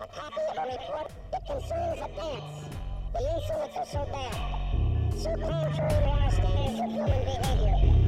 A copy of a report that concerns dance. The insults are so bad, so contrary to our standards of human behavior,